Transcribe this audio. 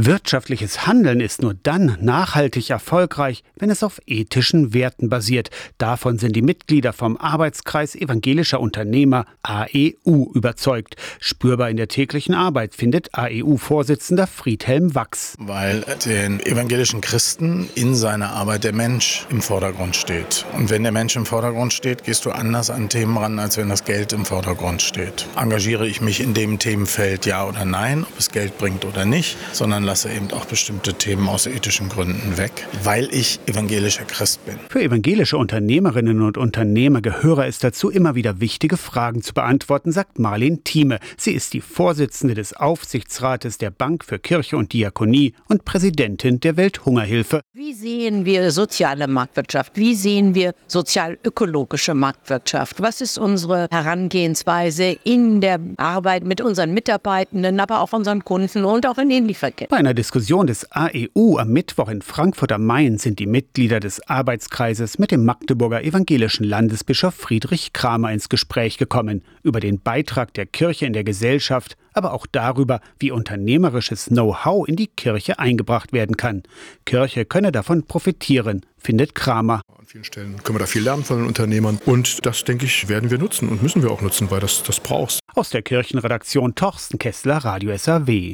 Wirtschaftliches Handeln ist nur dann nachhaltig erfolgreich, wenn es auf ethischen Werten basiert. Davon sind die Mitglieder vom Arbeitskreis evangelischer Unternehmer AEU überzeugt. Spürbar in der täglichen Arbeit findet AEU-Vorsitzender Friedhelm Wachs. Weil den evangelischen Christen in seiner Arbeit der Mensch im Vordergrund steht. Und wenn der Mensch im Vordergrund steht, gehst du anders an Themen ran, als wenn das Geld im Vordergrund steht. Engagiere ich mich in dem Themenfeld ja oder nein, ob es Geld bringt oder nicht, sondern lasse eben auch bestimmte Themen aus ethischen Gründen weg, weil ich evangelischer Christ bin. Für evangelische Unternehmerinnen und Unternehmer gehöre es dazu, immer wieder wichtige Fragen zu beantworten, sagt Marlene Thieme. Sie ist die Vorsitzende des Aufsichtsrates der Bank für Kirche und Diakonie und Präsidentin der Welthungerhilfe. Wie sehen wir soziale Marktwirtschaft? Wie sehen wir sozial-ökologische Marktwirtschaft? Was ist unsere Herangehensweise in der Arbeit mit unseren Mitarbeitenden, aber auch unseren Kunden und auch in den Lieferketten? Einer Diskussion des AEU am Mittwoch in Frankfurt am Main sind die Mitglieder des Arbeitskreises mit dem Magdeburger evangelischen Landesbischof Friedrich Kramer ins Gespräch gekommen über den Beitrag der Kirche in der Gesellschaft, aber auch darüber, wie unternehmerisches Know-how in die Kirche eingebracht werden kann. Kirche könne davon profitieren, findet Kramer. An vielen Stellen können wir da viel lernen von den Unternehmern und das, denke ich, werden wir nutzen und müssen wir auch nutzen, weil das das brauchst. Aus der Kirchenredaktion Torsten Kessler, Radio SAW.